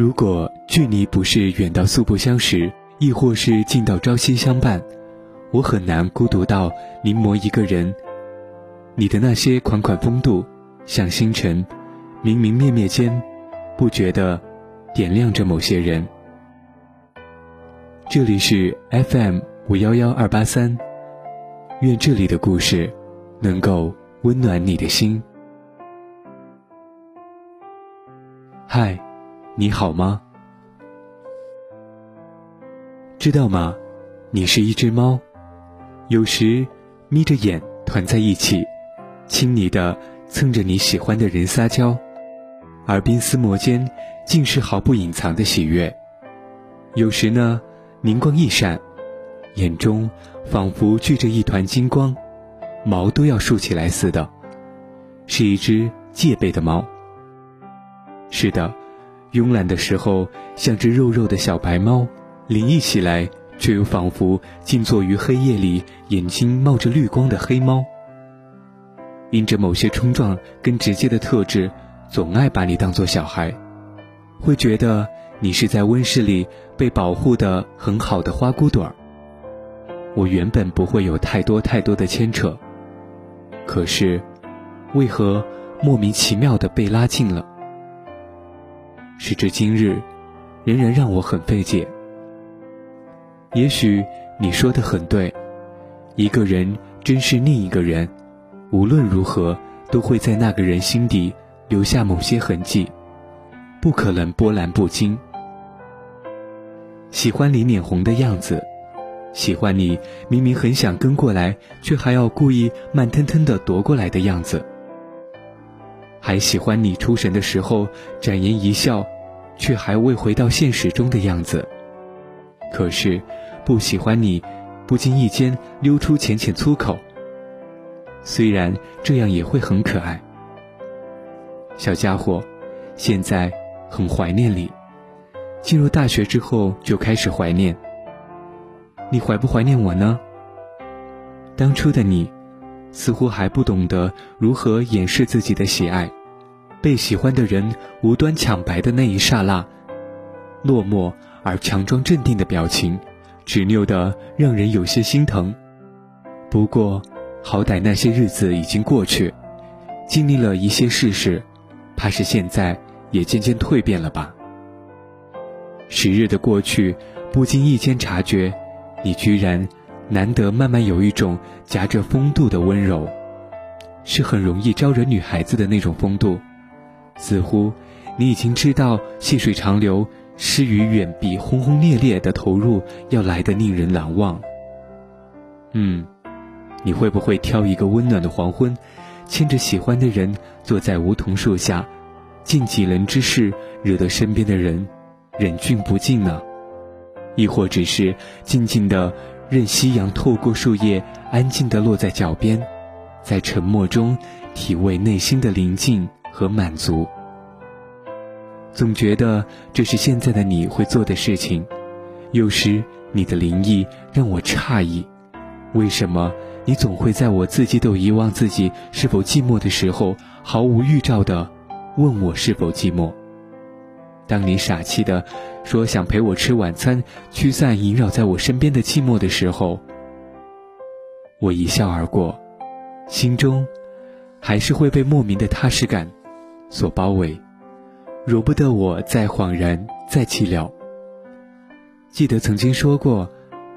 如果距离不是远到素不相识，亦或是近到朝夕相伴，我很难孤独到临摹一个人。你的那些款款风度，像星辰，明明灭灭间，不觉得点亮着某些人。这里是 FM 五幺幺二八三，愿这里的故事能够温暖你的心。嗨。你好吗？知道吗？你是一只猫，有时眯着眼团在一起，亲昵的蹭着你喜欢的人撒娇，而鬓厮磨间尽是毫不隐藏的喜悦。有时呢，灵光一闪，眼中仿佛聚着一团金光，毛都要竖起来似的，是一只戒备的猫。是的。慵懒的时候，像只肉肉的小白猫；灵异起来，却又仿佛静坐于黑夜里，眼睛冒着绿光的黑猫。因着某些冲撞跟直接的特质，总爱把你当作小孩，会觉得你是在温室里被保护的很好的花骨朵儿。我原本不会有太多太多的牵扯，可是，为何莫名其妙的被拉近了？时至今日，仍然让我很费解。也许你说的很对，一个人珍视另一个人，无论如何都会在那个人心底留下某些痕迹，不可能波澜不惊。喜欢你脸红的样子，喜欢你明明很想跟过来，却还要故意慢吞吞的踱过来的样子。还喜欢你出神的时候展颜一笑，却还未回到现实中的样子。可是，不喜欢你不经意间溜出浅浅粗口。虽然这样也会很可爱，小家伙，现在很怀念你。进入大学之后就开始怀念。你怀不怀念我呢？当初的你。似乎还不懂得如何掩饰自己的喜爱，被喜欢的人无端抢白的那一刹那，落寞而强装镇定的表情，执拗的让人有些心疼。不过，好歹那些日子已经过去，经历了一些事实，怕是现在也渐渐蜕变了吧。时日的过去，不经意间察觉，你居然。难得慢慢有一种夹着风度的温柔，是很容易招惹女孩子的那种风度。似乎你已经知道细水长流，诗与远比轰轰烈烈的投入要来的令人难忘。嗯，你会不会挑一个温暖的黄昏，牵着喜欢的人坐在梧桐树下，尽几人之事，惹得身边的人忍俊不禁呢？亦或只是静静的？任夕阳透过树叶，安静地落在脚边，在沉默中体味内心的宁静和满足。总觉得这是现在的你会做的事情。有时你的灵异让我诧异，为什么你总会在我自己都遗忘自己是否寂寞的时候，毫无预兆地问我是否寂寞？当你傻气的说想陪我吃晚餐，驱散萦绕在我身边的寂寞的时候，我一笑而过，心中还是会被莫名的踏实感所包围，容不得我再恍然再寂寥。记得曾经说过，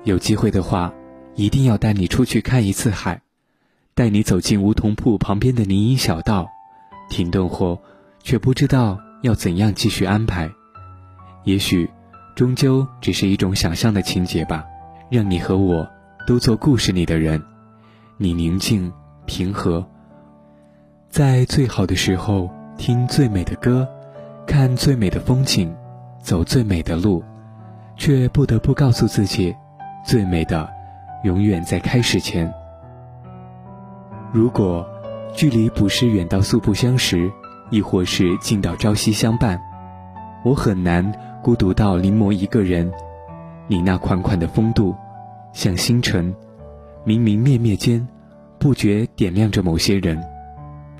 有机会的话，一定要带你出去看一次海，带你走进梧桐铺旁边的林荫小道，停顿后，却不知道。要怎样继续安排？也许，终究只是一种想象的情节吧。让你和我都做故事里的人，你宁静平和，在最好的时候听最美的歌，看最美的风景，走最美的路，却不得不告诉自己，最美的永远在开始前。如果距离不是远到素不相识。亦或是近到朝夕相伴，我很难孤独到临摹一个人。你那款款的风度，像星辰，明明灭灭间，不觉点亮着某些人。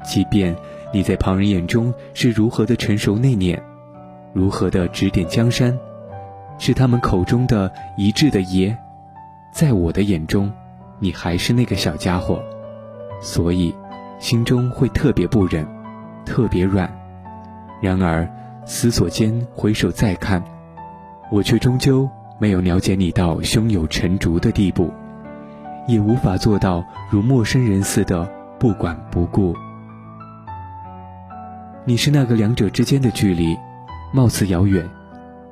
即便你在旁人眼中是如何的成熟内敛，如何的指点江山，是他们口中的一致的爷，在我的眼中，你还是那个小家伙，所以心中会特别不忍，特别软。然而思索间回首再看，我却终究没有了解你到胸有成竹的地步，也无法做到如陌生人似的不管不顾。你是那个两者之间的距离，貌似遥远，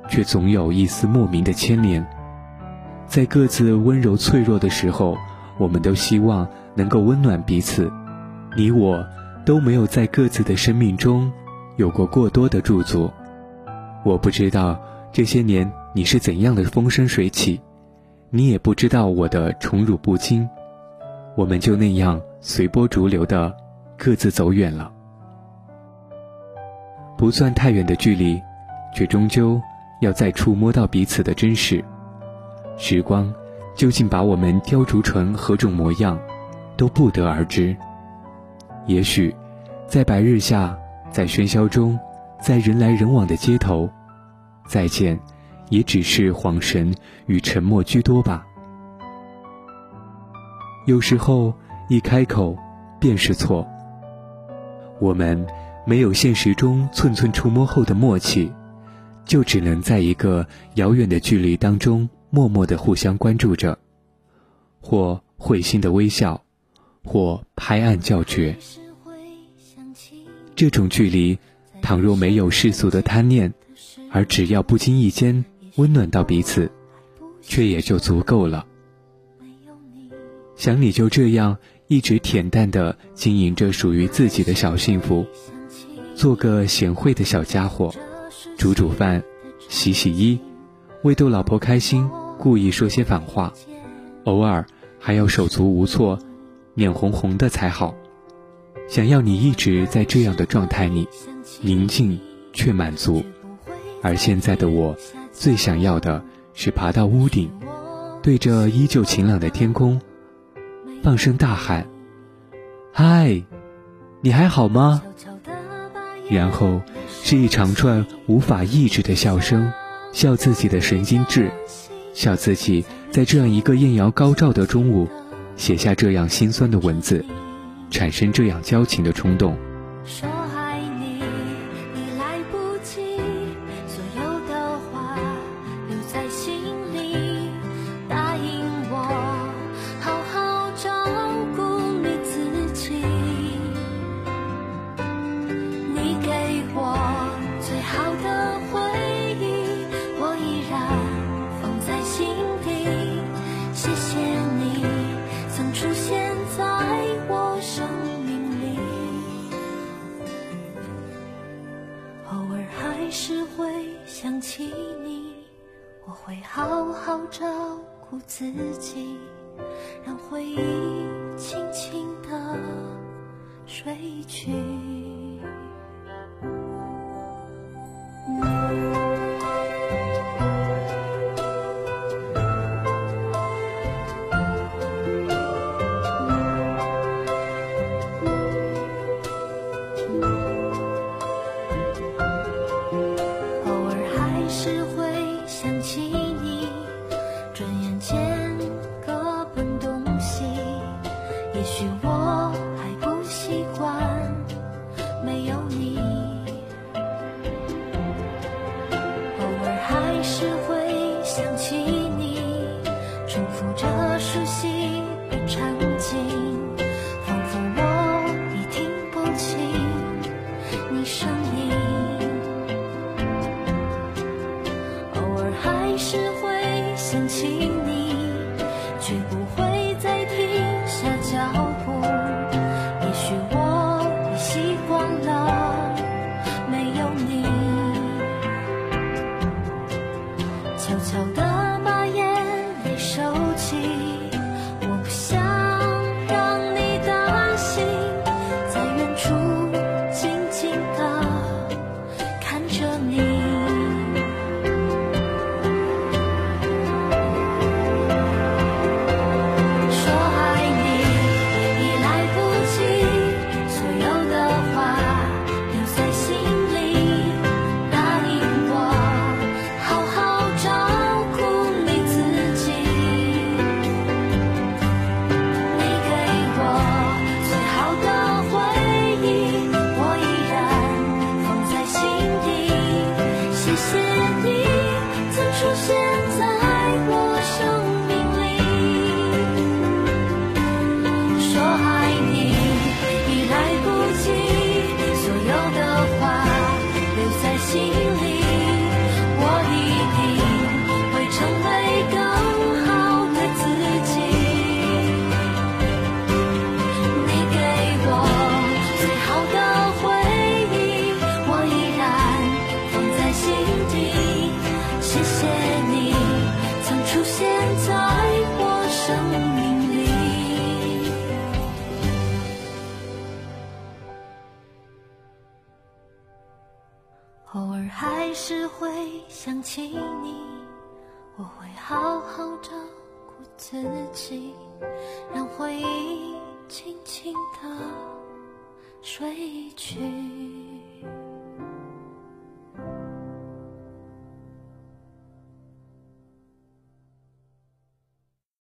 却总有一丝莫名的牵连。在各自温柔脆弱的时候，我们都希望能够温暖彼此。你我都没有在各自的生命中有过过多的驻足。我不知道这些年你是怎样的风生水起，你也不知道我的宠辱不惊。我们就那样随波逐流的各自走远了。不算太远的距离，却终究要再触摸到彼此的真实。时光究竟把我们雕琢成何种模样，都不得而知。也许，在白日下，在喧嚣中，在人来人往的街头，再见，也只是恍神与沉默居多吧。有时候，一开口便是错。我们。没有现实中寸寸触摸后的默契，就只能在一个遥远的距离当中默默的互相关注着，或会心的微笑，或拍案叫绝。这种距离，倘若没有世俗的贪念，而只要不经意间温暖到彼此，却也就足够了。想你就这样一直恬淡的经营着属于自己的小幸福。做个贤惠的小家伙，煮煮饭，洗洗衣，为逗老婆开心，故意说些反话，偶尔还要手足无措，脸红红的才好。想要你一直在这样的状态里，宁静却满足。而现在的我，最想要的是爬到屋顶，对着依旧晴朗的天空，放声大喊：“嗨，你还好吗？”然后是一长串无法抑制的笑声，笑自己的神经质，笑自己在这样一个艳阳高照的中午，写下这样心酸的文字，产生这样交情的冲动。偶尔还是会想起你，我会好好照顾自己，让回忆轻轻的睡去。